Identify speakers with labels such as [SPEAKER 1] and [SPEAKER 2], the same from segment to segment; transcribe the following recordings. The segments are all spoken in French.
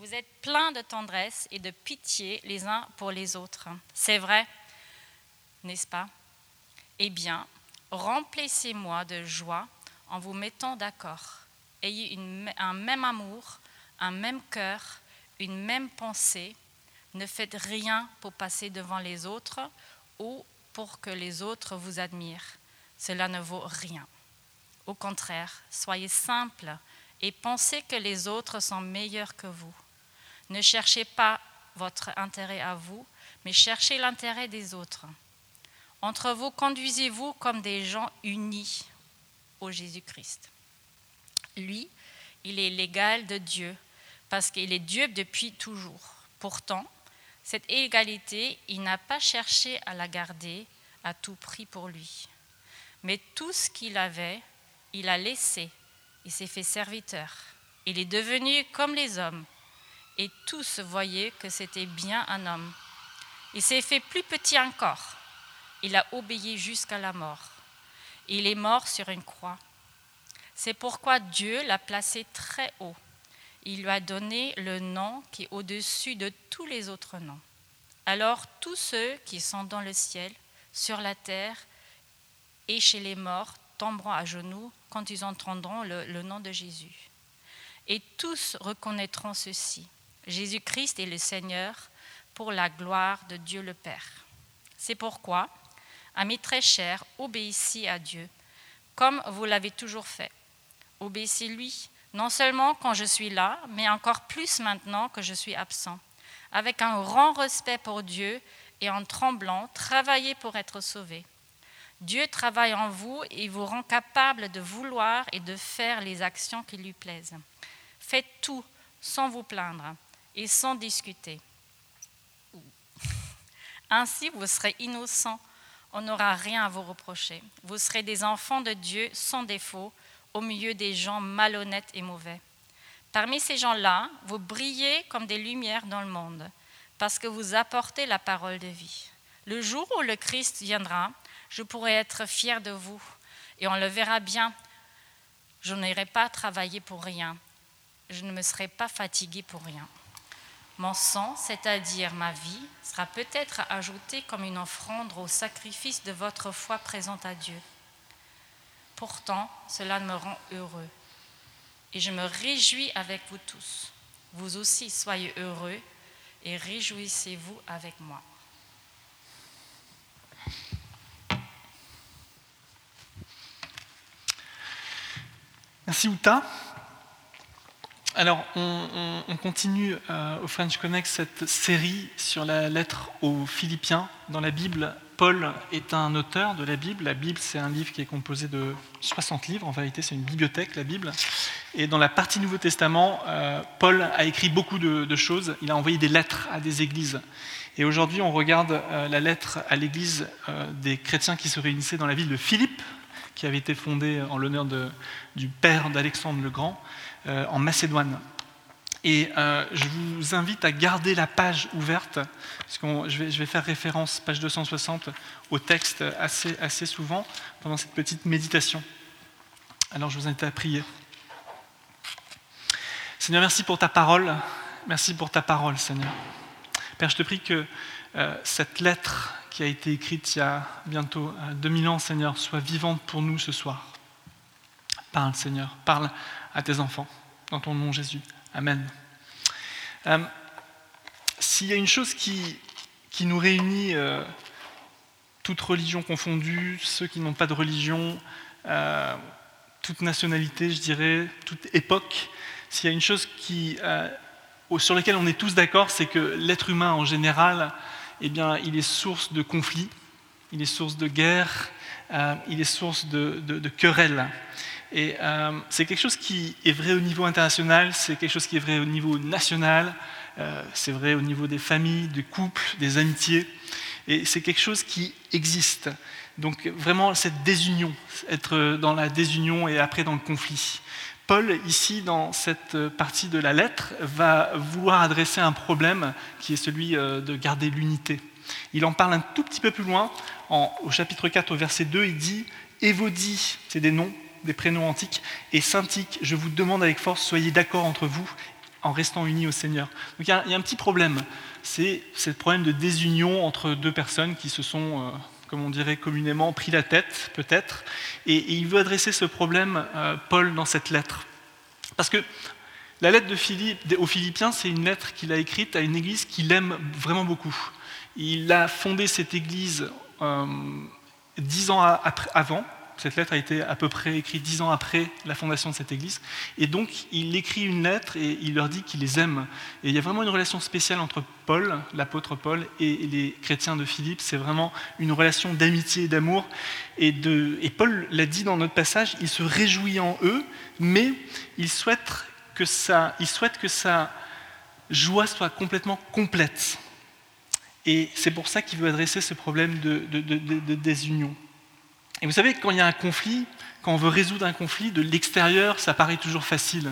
[SPEAKER 1] Vous êtes pleins de tendresse et de pitié les uns pour les autres. C'est vrai, n'est-ce pas? Eh bien, remplissez-moi de joie en vous mettant d'accord. Ayez un même amour, un même cœur, une même pensée. Ne faites rien pour passer devant les autres ou pour que les autres vous admirent. Cela ne vaut rien. Au contraire, soyez simples et pensez que les autres sont meilleurs que vous. Ne cherchez pas votre intérêt à vous, mais cherchez l'intérêt des autres. Entre vous, conduisez-vous comme des gens unis au Jésus-Christ. Lui, il est l'égal de Dieu, parce qu'il est Dieu depuis toujours. Pourtant, cette égalité, il n'a pas cherché à la garder à tout prix pour lui. Mais tout ce qu'il avait, il a laissé. Il s'est fait serviteur. Il est devenu comme les hommes. Et tous voyaient que c'était bien un homme. Il s'est fait plus petit encore. Il a obéi jusqu'à la mort. Il est mort sur une croix. C'est pourquoi Dieu l'a placé très haut. Il lui a donné le nom qui est au-dessus de tous les autres noms. Alors tous ceux qui sont dans le ciel, sur la terre et chez les morts tomberont à genoux quand ils entendront le, le nom de Jésus. Et tous reconnaîtront ceci. Jésus-Christ est le Seigneur pour la gloire de Dieu le Père. C'est pourquoi, amis très chers, obéissez à Dieu, comme vous l'avez toujours fait. Obéissez-lui, non seulement quand je suis là, mais encore plus maintenant que je suis absent. Avec un grand respect pour Dieu et en tremblant, travaillez pour être sauvés. Dieu travaille en vous et vous rend capable de vouloir et de faire les actions qui lui plaisent. Faites tout sans vous plaindre et sans discuter. Ainsi, vous serez innocents, on n'aura rien à vous reprocher. Vous serez des enfants de Dieu sans défaut au milieu des gens malhonnêtes et mauvais. Parmi ces gens-là, vous brillez comme des lumières dans le monde, parce que vous apportez la parole de vie. Le jour où le Christ viendra, je pourrai être fier de vous, et on le verra bien. Je n'irai pas travailler pour rien, je ne me serai pas fatigué pour rien. Mon sang, c'est-à-dire ma vie, sera peut-être ajouté comme une offrande au sacrifice de votre foi présente à Dieu. Pourtant, cela me rend heureux. Et je me réjouis avec vous tous. Vous aussi, soyez heureux et réjouissez-vous avec moi.
[SPEAKER 2] Merci Uta. Alors, on, continue euh, au French Connect cette série sur la lettre aux Philippiens. Dans la Bible, Paul est un auteur de la Bible. La Bible, c'est un livre qui est composé de 60 livres. En vérité, c'est une bibliothèque, la Bible. Et dans la partie Nouveau Testament, euh, Paul a écrit beaucoup de, choses. Il a envoyé des lettres à des églises. Et aujourd'hui, on regarde euh, la lettre à l'église des chrétiens qui se réunissaient dans la ville de Philippe, qui avait été fondée en l'honneur du père d'Alexandre le Grand. Euh, en Macédoine. Et euh, je vous invite à garder la page ouverte, parce que je vais, faire référence, page 260, au texte assez, assez souvent pendant cette petite méditation. Alors je vous invite à prier. Seigneur, merci pour ta parole. Merci pour ta parole, Seigneur. Père, je te prie que cette lettre qui a été écrite il y a bientôt 2000 ans, Seigneur, soit vivante pour nous ce soir. Parle, Seigneur, parle à tes enfants. Dans ton nom, Jésus. Amen. Euh, s'il y a une chose qui, qui nous réunit, euh, toute religion confondue, ceux qui n'ont pas de religion, euh, toute nationalité, je dirais, toute époque, s'il y a une chose sur laquelle on est tous d'accord, c'est que l'être humain en général, eh bien, il est source de conflits, il est source de guerres, il est source de querelles. Et euh, c'est quelque chose qui est vrai au niveau international, c'est quelque chose qui est vrai au niveau national, euh, c'est vrai au niveau des familles, des couples, des amitiés. Et c'est quelque chose qui existe. Donc vraiment cette désunion, être dans la désunion et après dans le conflit. Paul, ici, dans cette partie de la lettre, va vouloir adresser un problème qui est celui euh, de garder l'unité. Il en parle un tout petit peu plus loin, au chapitre 4, au verset 2, il dit Évodie, c'est des noms, des prénoms antiques, et Syntique, je vous demande avec force, soyez d'accord entre vous en restant unis au Seigneur. Donc il y, a, un petit problème, c'est le problème de désunion entre deux personnes qui se sont, euh, comme on dirait communément, pris la tête, peut-être. Et, il veut adresser ce problème, euh, Paul, dans cette lettre. Parce que la lettre aux Philippiens, c'est une lettre qu'il a écrite à une église qu'il aime vraiment beaucoup. Il a fondé cette église euh, dix ans avant, cette lettre a été à peu près écrite dix ans après la fondation de cette église. Et donc, il écrit une lettre et il leur dit qu'il les aime. Et il y a vraiment une relation spéciale entre Paul, l'apôtre Paul, et les chrétiens de Philippe. C'est vraiment une relation d'amitié et d'amour. Et, Paul l'a dit dans notre passage, il se réjouit en eux, mais il souhaite que ça, il souhaite que sa joie soit complètement complète. Et c'est pour ça qu'il veut adresser ce problème de désunion. Et vous savez, quand il y a un conflit, quand on veut résoudre un conflit, de l'extérieur, ça paraît toujours facile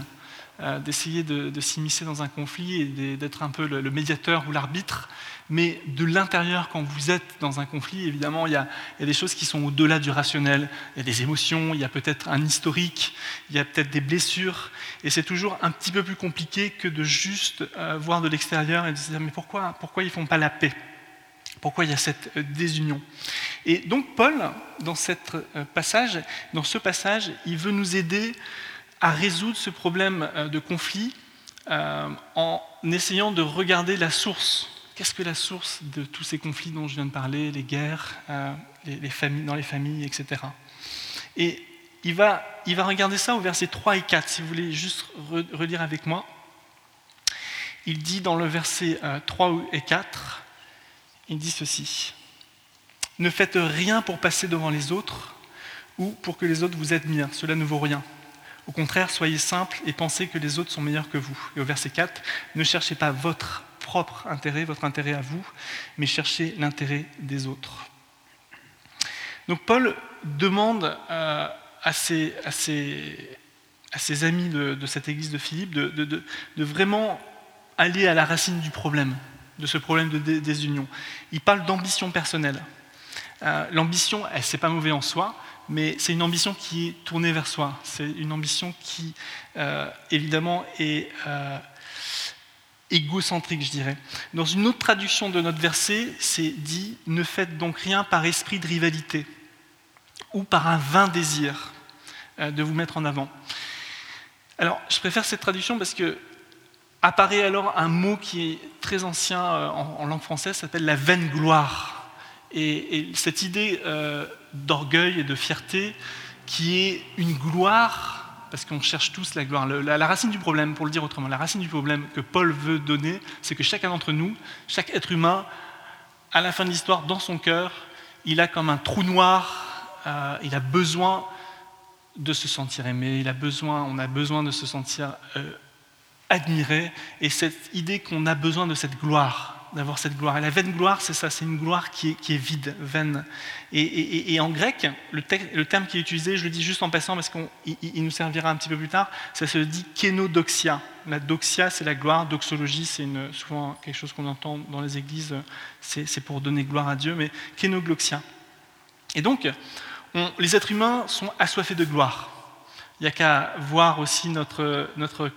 [SPEAKER 2] euh, d'essayer de, s'immiscer dans un conflit et d'être un peu le, médiateur ou l'arbitre. Mais de l'intérieur, quand vous êtes dans un conflit, évidemment, il y a, des choses qui sont au-delà du rationnel. Il y a des émotions, il y a peut-être un historique, il y a peut-être des blessures. Et c'est toujours un petit peu plus compliqué que de juste euh, voir de l'extérieur et de se dire mais pourquoi, pourquoi ils ne font pas la paix? Pourquoi il y a cette euh, désunion Et donc Paul, dans, cette euh, passage, dans ce passage, il veut nous aider à résoudre ce problème euh, de conflit en essayant de regarder la source. Qu'est-ce que la source de tous ces conflits dont je viens de parler, les guerres, les, familles, dans les familles, etc. Et il va, il va regarder ça au verset 3 et 4, si vous voulez juste relire avec moi. Il dit dans le verset 3 et 4, il dit ceci. Ne faites rien pour passer devant les autres ou pour que les autres vous admirent. Cela ne vaut rien. Au contraire, soyez simple et pensez que les autres sont meilleurs que vous. Et au verset 4, ne cherchez pas votre propre intérêt, votre intérêt à vous, mais cherchez l'intérêt des autres. Donc Paul demande euh, à, ses, amis de, cette église de Philippe de vraiment aller à la racine du problème de ce problème de désunion. Il parle d'ambition personnelle. Euh, l'ambition, c'est pas mauvais en soi, mais c'est une ambition qui est tournée vers soi. C'est une ambition qui, euh, évidemment, est euh, égocentrique, je dirais. Dans une autre traduction de notre verset, c'est dit Ne faites donc rien par esprit de rivalité ou par un vain désir de vous mettre en avant. Alors, je préfère cette traduction parce que apparaît alors un mot qui est très ancien euh, en, langue française, s'appelle la vaine gloire. Et, cette idée euh, d'orgueil et de fierté qui est une gloire, parce qu'on cherche tous la gloire. la, racine du problème, pour le dire autrement, la racine du problème que Paul veut donner, c'est que chacun d'entre nous, chaque être humain, à la fin de l'histoire, dans son cœur, il a comme un trou noir, euh, il a besoin de se sentir aimé, il a besoin, on a besoin de se sentir admirer, et cette idée qu'on a besoin de cette gloire, d'avoir cette gloire. Et la vaine gloire, c'est ça, c'est une gloire qui est, qui est vide, vaine. Et, en grec, le, terme qui est utilisé, je le dis juste en passant parce qu'il nous servira un petit peu plus tard, ça se dit kénodoxia. La doxia, c'est la gloire, doxologie, c'est souvent quelque chose qu'on entend dans les églises, c'est pour donner gloire à Dieu, mais kénogloxia. Et donc, les êtres humains sont assoiffés de gloire. Il n'y a qu'à voir aussi notre, notre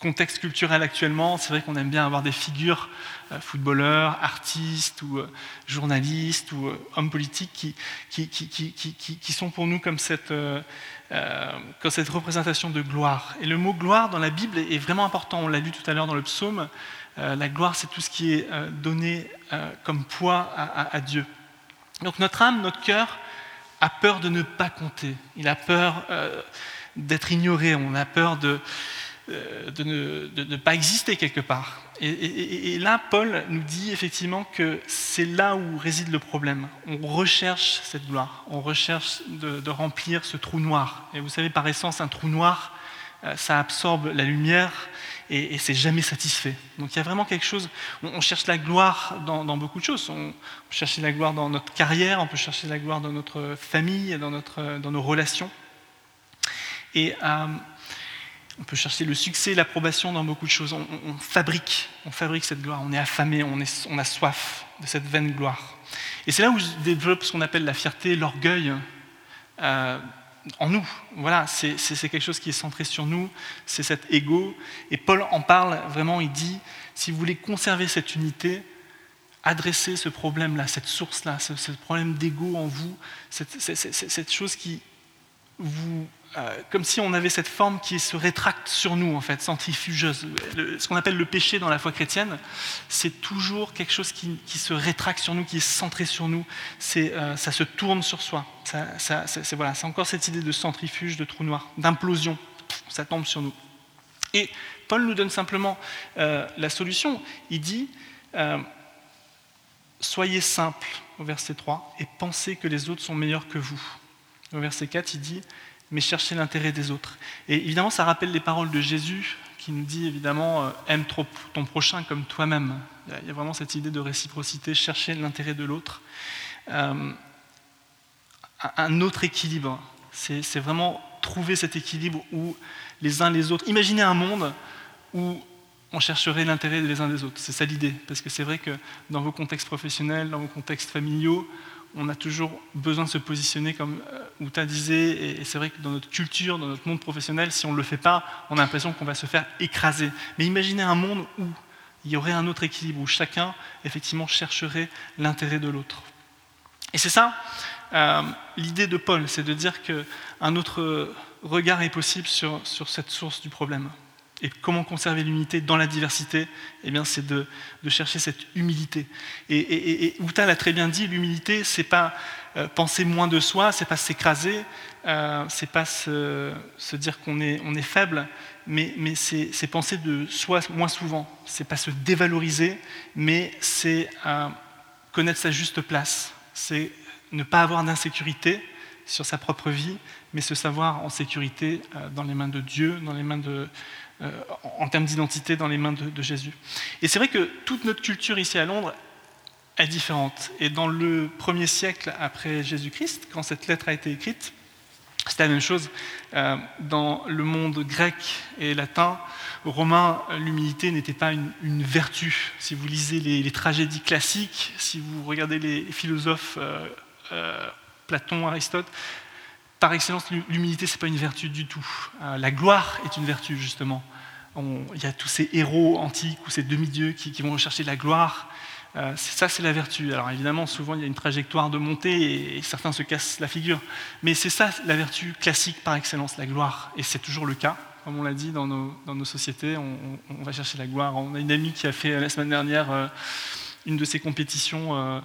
[SPEAKER 2] contexte culturel actuellement, c'est vrai qu'on aime bien avoir des figures, euh, footballeurs, artistes ou euh, journalistes ou euh, hommes politiques qui, sont pour nous comme cette, représentation de gloire. Et le mot gloire dans la Bible est vraiment important, on l'a lu tout à l'heure dans le psaume, la gloire c'est tout ce qui est donné comme poids à Dieu. Donc notre âme, notre cœur a peur de ne pas compter, il a peur d'être ignoré, on a peur de euh, de ne, pas exister quelque part. Et, là, Paul nous dit effectivement que c'est là où réside le problème. On recherche cette gloire, on recherche de, remplir ce trou noir. Et vous savez, par essence, un trou noir, euh, ça absorbe la lumière et, c'est jamais satisfait. Donc il y a vraiment quelque chose. On, cherche la gloire dans, beaucoup de choses. On, peut chercher la gloire dans notre carrière, on peut chercher la gloire dans notre famille, dans, notre, dans nos relations. Et euh, on peut chercher le succès, l'approbation dans beaucoup de choses. On, fabrique, on fabrique cette gloire. On est affamé, on, a soif de cette vaine gloire. Et c'est là où je développe ce qu'on appelle la fierté, l'orgueil. Euh, en nous. Voilà, c'est quelque chose qui est centré sur nous, c'est cet ego. Et Paul en parle vraiment, il dit, si vous voulez conserver cette unité, adressez ce problème-là, cette source-là, ce, problème d'ego en vous, cette, chose qui vous euh, comme si on avait cette forme qui se rétracte sur nous, en fait, centrifugeuse. ce qu'on appelle le péché dans la foi chrétienne, c'est toujours quelque chose qui, se rétracte sur nous, qui est centré sur nous. Euh, ça se tourne sur soi. c'est, voilà, encore cette idée de centrifuge, de trou noir, d'implosion. Ça tombe sur nous. Et Paul nous donne simplement euh, la solution. Il dit Soyez simple, au verset 3, et pensez que les autres sont meilleurs que vous. Au verset 4, il dit mais chercher l'intérêt des autres. Et évidemment, ça rappelle les paroles de Jésus qui nous dit évidemment euh, aime ton prochain comme toi-même. Il y a vraiment cette idée de réciprocité, chercher l'intérêt de l'autre. Euh, un autre équilibre, c'est vraiment trouver cet équilibre où les uns les autres. Imaginez un monde où on chercherait l'intérêt des uns des autres. C'est ça l'idée. Parce que c'est vrai que dans vos contextes professionnels, dans vos contextes familiaux, on a toujours besoin de se positionner comme euh, Outa disait, et c'est vrai que dans notre culture, dans notre monde professionnel, si on ne le fait pas, on a l'impression qu'on va se faire écraser. Mais imaginez un monde où il y aurait un autre équilibre, où chacun, effectivement, chercherait l'intérêt de l'autre. Et c'est ça, euh, l'idée de Paul, c'est de dire qu'un autre regard est possible sur cette source du problème. Et comment conserver l'unité dans la diversité Eh bien, c'est de, chercher cette humilité. Et, et, et, l'a très bien dit, l'humilité, c'est pas euh, penser moins de soi, c'est pas s'écraser, euh, c'est pas se, dire qu'on est, faible, mais, c'est, penser de soi moins souvent. C'est pas se dévaloriser, mais c'est euh, connaître sa juste place. C'est ne pas avoir d'insécurité sur sa propre vie, mais se savoir en sécurité dans les mains de Dieu, dans les mains de, euh, en termes d'identité dans les mains de, Jésus. Et c'est vrai que toute notre culture ici à Londres est différente. Et dans le premier siècle après Jésus-Christ, quand cette lettre a été écrite, c'était la même chose. Euh, dans le monde grec et latin, romain, l'humilité n'était pas une, vertu. Si vous lisez les, tragédies classiques, si vous regardez les philosophes euh, Platon, Aristote, par excellence, l'humilité, ce n'est pas une vertu du tout. Euh, la gloire est une vertu, justement. il y a tous ces héros antiques ou ces demi-dieux qui, vont rechercher la gloire. Euh, ça, c'est la vertu. Alors évidemment, souvent, il y a une trajectoire de montée et, certains se cassent la figure. Mais c'est ça la vertu classique par excellence, la gloire. Et c'est toujours le cas. Comme on l'a dit dans nos, sociétés, on, va chercher la gloire. On a une amie qui a fait la semaine dernière euh, une de ces compétitions.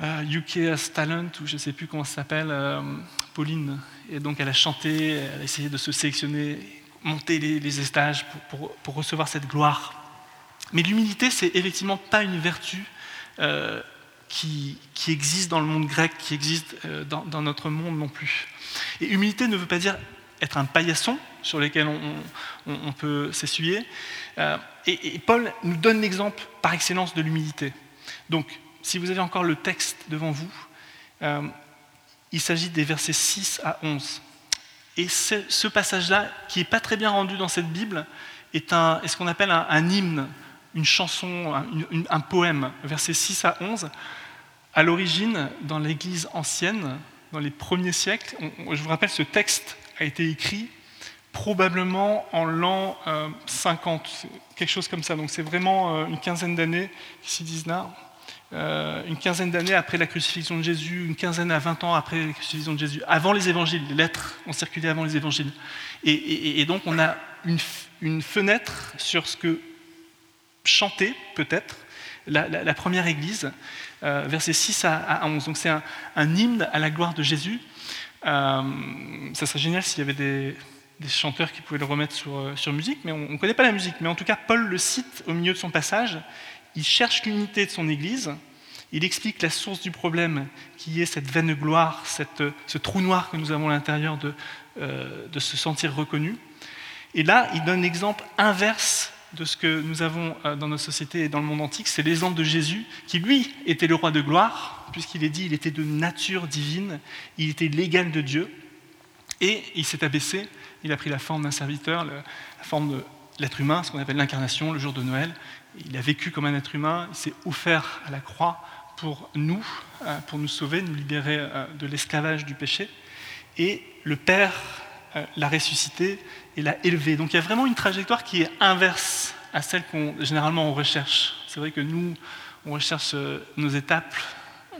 [SPEAKER 2] UK As Talent, ou je ne sais plus comment ça s'appelle, Pauline. Et donc elle a chanté, elle a essayé de se sélectionner, monter les, les pour, recevoir cette gloire. Mais l'humilité, c'est effectivement pas une vertu euh, qui, existe dans le monde grec, qui existe euh, dans, notre monde non plus. Et humilité ne veut pas dire être un paillasson sur lequel on, peut s'essuyer. Euh, et, et, Paul nous donne l'exemple par excellence de l'humilité. Donc, si vous avez encore le texte devant vous, il s'agit des versets 6 à 11. Et ce passage-là, qui n'est pas très bien rendu dans cette Bible, est ce qu'on appelle un, hymne, une chanson, un, poème, versets 6 à 11. À l'origine, dans l'Église ancienne, dans les premiers siècles, je vous rappelle, ce texte a été écrit probablement en l'an 50, euh, quelque chose comme ça. Donc c'est vraiment euh, une quinzaine d'années, ici disent là, euh, une quinzaine d'années après la crucifixion de Jésus, une quinzaine à 20 ans après la crucifixion de Jésus, avant les évangiles. Les lettres ont circulé avant les évangiles. Et, donc on a une, fenêtre sur ce que chantait peut-être la, première église, euh, versets 6 à, 11. Donc c'est un, hymne à la gloire de Jésus. Euh, ça serait génial s'il y avait des, chanteurs qui pouvaient le remettre sur, sur musique, mais on ne connaît pas la musique. Mais en tout cas, Paul le cite au milieu de son passage il cherche l'unité de son Église, il explique la source du problème qui est cette vaine gloire, ce trou noir que nous avons à l'intérieur de, euh, de se sentir reconnu. Et là, il donne l'exemple inverse de ce que nous avons euh, dans notre société et dans le monde antique, c'est l'exemple de Jésus, qui lui était le roi de gloire, puisqu'il est dit il était de nature divine, il était l'égal de Dieu, et il s'est abaissé, il a pris la forme d'un serviteur, la forme de l'être humain, ce qu'on appelle l'incarnation, le jour de Noël, il a vécu comme un être humain, il s'est offert à la croix pour nous, euh, pour nous sauver, nous libérer euh, de l'esclavage du péché. et le Père euh, l'a ressuscité et l'a élevé. Donc il y a vraiment une trajectoire qui est inverse à celle qu'on généralement on recherche. C'est vrai que nous, on recherche nos étapes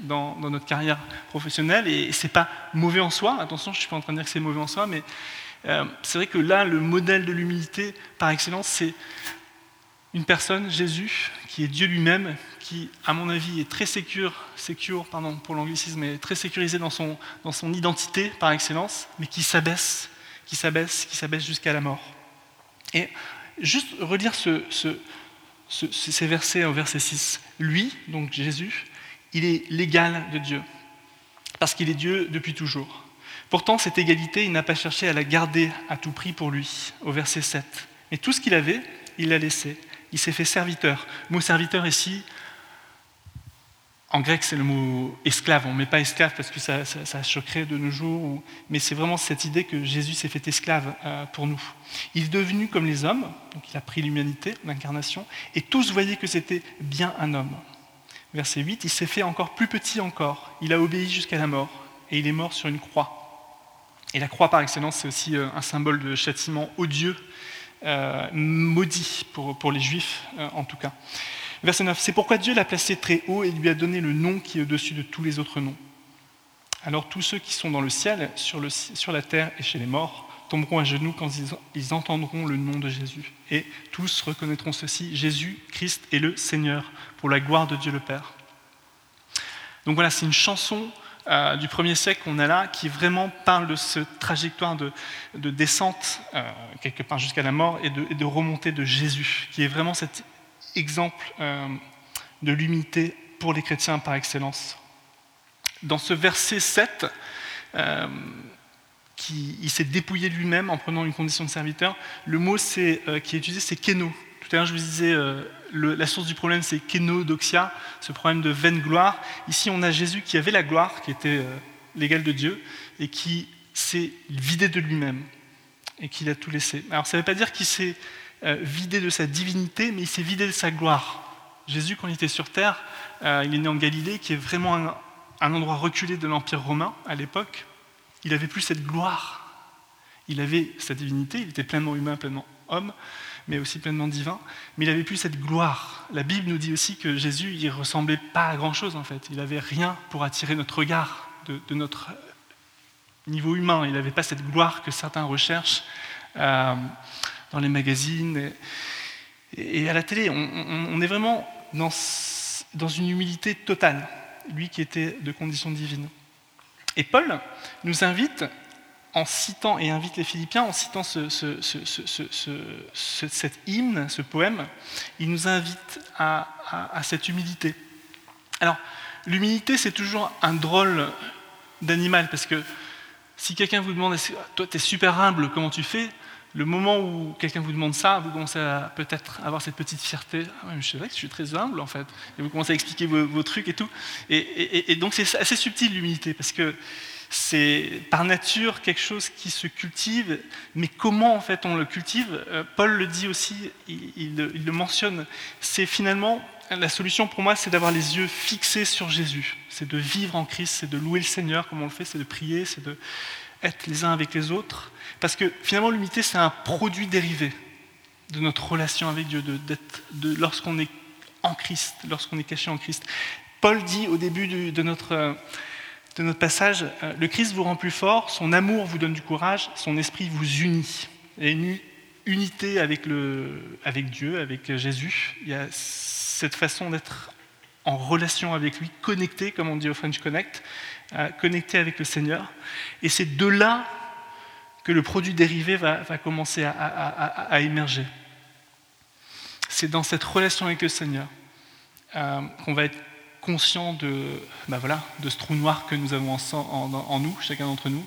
[SPEAKER 2] dans, notre carrière professionnelle et, ce n'est pas mauvais en soi. Attention, je ne suis pas en train de dire que c'est mauvais en soi, mais c'est vrai que là, le modèle de l'humilité par excellence, c'est une personne, Jésus, qui est Dieu lui-même, qui, à mon avis, est très sécure, sécure pardon, pour l'anglicisme, est très sécurisé dans son, dans son identité par excellence, mais qui s'abaisse, qui s'abaisse, qui s'abaisse jusqu'à la mort. Et juste relire ce, ces versets au verset 6. Lui, donc Jésus, il est l'égal de Dieu, parce qu'il est Dieu depuis toujours. Pourtant, cette égalité, il n'a pas cherché à la garder à tout prix pour lui, au verset 7. Mais tout ce qu'il avait, il l'a laissé. Il s'est fait serviteur. Le mot serviteur ici, en grec, c'est le mot esclave. On ne met pas esclave parce que ça, ça, choquerait de nos jours, mais c'est vraiment cette idée que Jésus s'est fait esclave euh, pour nous. Il est devenu comme les hommes, donc il a pris l'humanité, l'incarnation, et tous voyaient que c'était bien un homme. Verset 8, il s'est fait encore plus petit encore. Il a obéi jusqu'à la mort, et il est mort sur une croix. Et la croix, par excellence, c'est aussi euh, un symbole de châtiment odieux, maudit pour, pour les juifs en tout cas. Verset 9, c'est pourquoi Dieu l'a placé très haut et lui a donné le nom qui est au-dessus de tous les autres noms. Alors tous ceux qui sont dans le ciel, sur, le, sur la terre et chez les morts, tomberont à genoux quand ils, ils, entendront le nom de Jésus. Et tous reconnaîtront ceci, Jésus, Christ est le Seigneur, pour la gloire de Dieu le Père. Donc voilà, c'est une chanson euh, du premier siècle qu'on a là qui vraiment parle de cette trajectoire de, descente, euh, quelque part jusqu'à la mort, et de, remontée de Jésus, qui est vraiment cette exemple euh, de l'humilité pour les chrétiens par excellence. Dans ce verset 7, euh, qui, il s'est dépouillé lui-même en prenant une condition de serviteur, le mot qui est utilisé, c'est keno. Tout à l'heure, je vous disais, la source du problème, c'est kenodoxia, ce problème de vaine gloire. Ici, on a Jésus qui avait la gloire, qui était l'égal de Dieu, et qui s'est vidé de lui-même, et qu'il a tout laissé. Alors, ça ne veut pas dire qu'il s'est euh, vidé de sa divinité, mais il s'est vidé de sa gloire. Jésus, quand il était sur terre, euh, il est né en Galilée, qui est vraiment un, endroit reculé de l'Empire romain à l'époque. Il n'avait plus cette gloire. Il avait sa divinité, il était pleinement humain, pleinement homme, mais aussi pleinement divin, mais il n'avait plus cette gloire. La Bible nous dit aussi que Jésus, il ressemblait pas à grand-chose en fait. Il n'avait rien pour attirer notre regard de, notre niveau humain. Il n'avait pas cette gloire que certains recherchent. Euh, dans les magazines et, à la télé. On, est vraiment dans une humilité totale, lui qui était de condition divine. Et Paul nous invite, en citant, et invite les Philippiens, en citant ce, cet hymne, ce poème, il nous invite à, cette humilité. Alors, l'humilité, c'est toujours un drôle d'animal, parce que si quelqu'un vous demande, toi, tu es super humble, comment tu fais? Le moment où quelqu'un vous demande ça, vous commencez à peut-être avoir cette petite fierté. Ah je sais que je suis très humble en fait. Et vous commencez à expliquer vos, trucs et tout. Et, donc c'est assez subtil l'humilité parce que c'est par nature quelque chose qui se cultive. Mais comment en fait on le cultive? Euh, Paul le dit aussi, il, le mentionne. C'est finalement la solution pour moi, c'est d'avoir les yeux fixés sur Jésus. C'est de vivre en Christ, c'est de louer le Seigneur comme on le fait, c'est de prier, c'est de être les uns avec les autres. Parce que finalement, l'humilité, c'est un produit dérivé de notre relation avec Dieu, de, de, lorsqu'on est en Christ, lorsqu'on est caché en Christ. Paul dit au début de, notre, de notre passage, euh, le Christ vous rend plus fort, son amour vous donne du courage, son esprit vous unit. Et une unité avec, le, avec Dieu, avec Jésus. Il y a cette façon d'être en relation avec lui, connecté, comme on dit au French Connect, euh, connecté avec le Seigneur. Et c'est de là que le produit dérivé va, commencer à, émerger. C'est dans cette relation avec le Seigneur euh, qu'on va être conscient de, bah voilà, de ce trou noir que nous avons en, nous, chacun d'entre nous,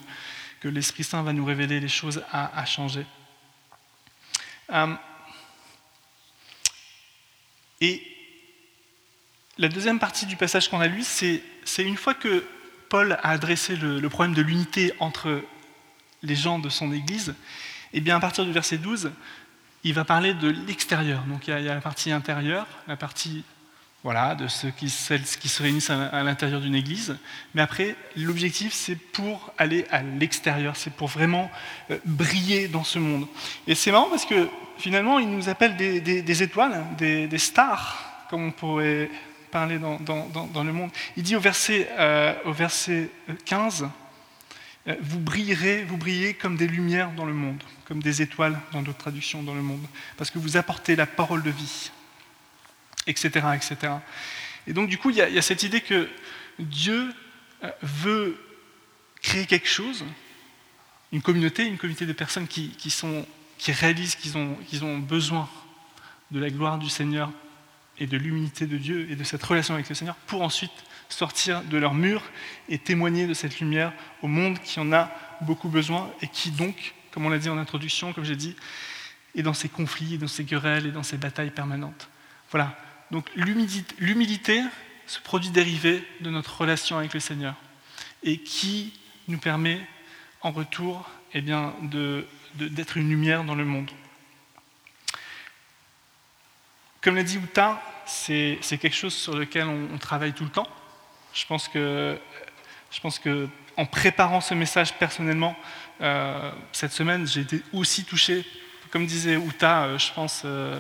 [SPEAKER 2] que l'Esprit Saint va nous révéler les choses à, changer. Euh, et la deuxième partie du passage qu'on a lu, c'est une fois que Paul a adressé le problème de l'unité entre les gens de son Église, et eh bien à partir du verset 12, il va parler de l'extérieur. Donc il y, a, la partie intérieure, la partie voilà, de ceux qui, se réunissent à, l'intérieur d'une église. Mais après, l'objectif, c'est pour aller à l'extérieur, c'est pour vraiment euh, briller dans ce monde. Et c'est marrant parce que finalement, il nous appelle des, étoiles, des, stars, comme on pourrait parler dans, le monde. Il dit au verset, euh, au verset 15, euh, vous brillerez, vous brillez comme des lumières dans le monde, comme des étoiles dans d'autres traductions dans le monde, parce que vous apportez la parole de vie etc., etc. Et donc, du coup, il y, a, cette idée que Dieu euh, veut créer quelque chose, une communauté, une communauté de personnes qui, sont, qui réalisent qu'ils ont, ont besoin de la gloire du Seigneur et de l'humilité de Dieu et de cette relation avec le Seigneur pour ensuite sortir de leur mur et témoigner de cette lumière au monde qui en a beaucoup besoin et qui donc, comme on l'a dit en introduction, comme j'ai dit, est dans ces conflits, dans ces querelles et dans ces batailles permanentes. Voilà, donc l'humilité, ce produit dérivé de notre relation avec le Seigneur, et qui nous permet en retour eh bien, d'être une lumière dans le monde. Comme l'a dit Uta, c'est quelque chose sur lequel on, travaille tout le temps. Je pense que, je pense que en préparant ce message personnellement, euh, cette semaine, j'ai été aussi touché, comme disait Uta, euh, je pense, euh,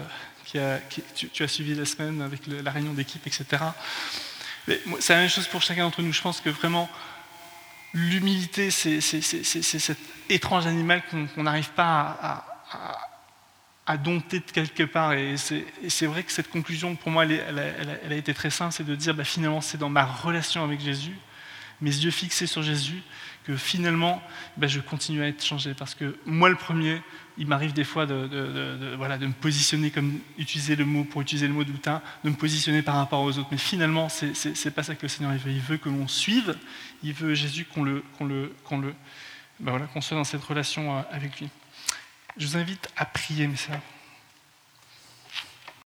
[SPEAKER 2] tu, as suivi la semaine avec la réunion d'équipe, etc. C'est la même chose pour chacun d'entre nous. Je pense que vraiment, l'humilité, c'est cet étrange animal qu'on n'arrive pas à, dompter de quelque part. Et c'est vrai que cette conclusion, pour moi, elle, a, été très simple, c'est de dire, bah, finalement, c'est dans ma relation avec Jésus, mes yeux fixés sur Jésus, que finalement, bah, je continue à être changé. Parce que moi, le premier, il m'arrive des fois de, voilà, de me positionner comme utiliser le mot pour utiliser le mot d'outin, de me positionner par rapport aux autres. Mais finalement, ce n'est pas ça que le Seigneur veut. Il veut que l'on suive, il veut Jésus qu'on le, qu'on le, le, ben voilà, qu'on soit dans cette relation euh, avec lui. Je vous invite à prier, mes sœurs.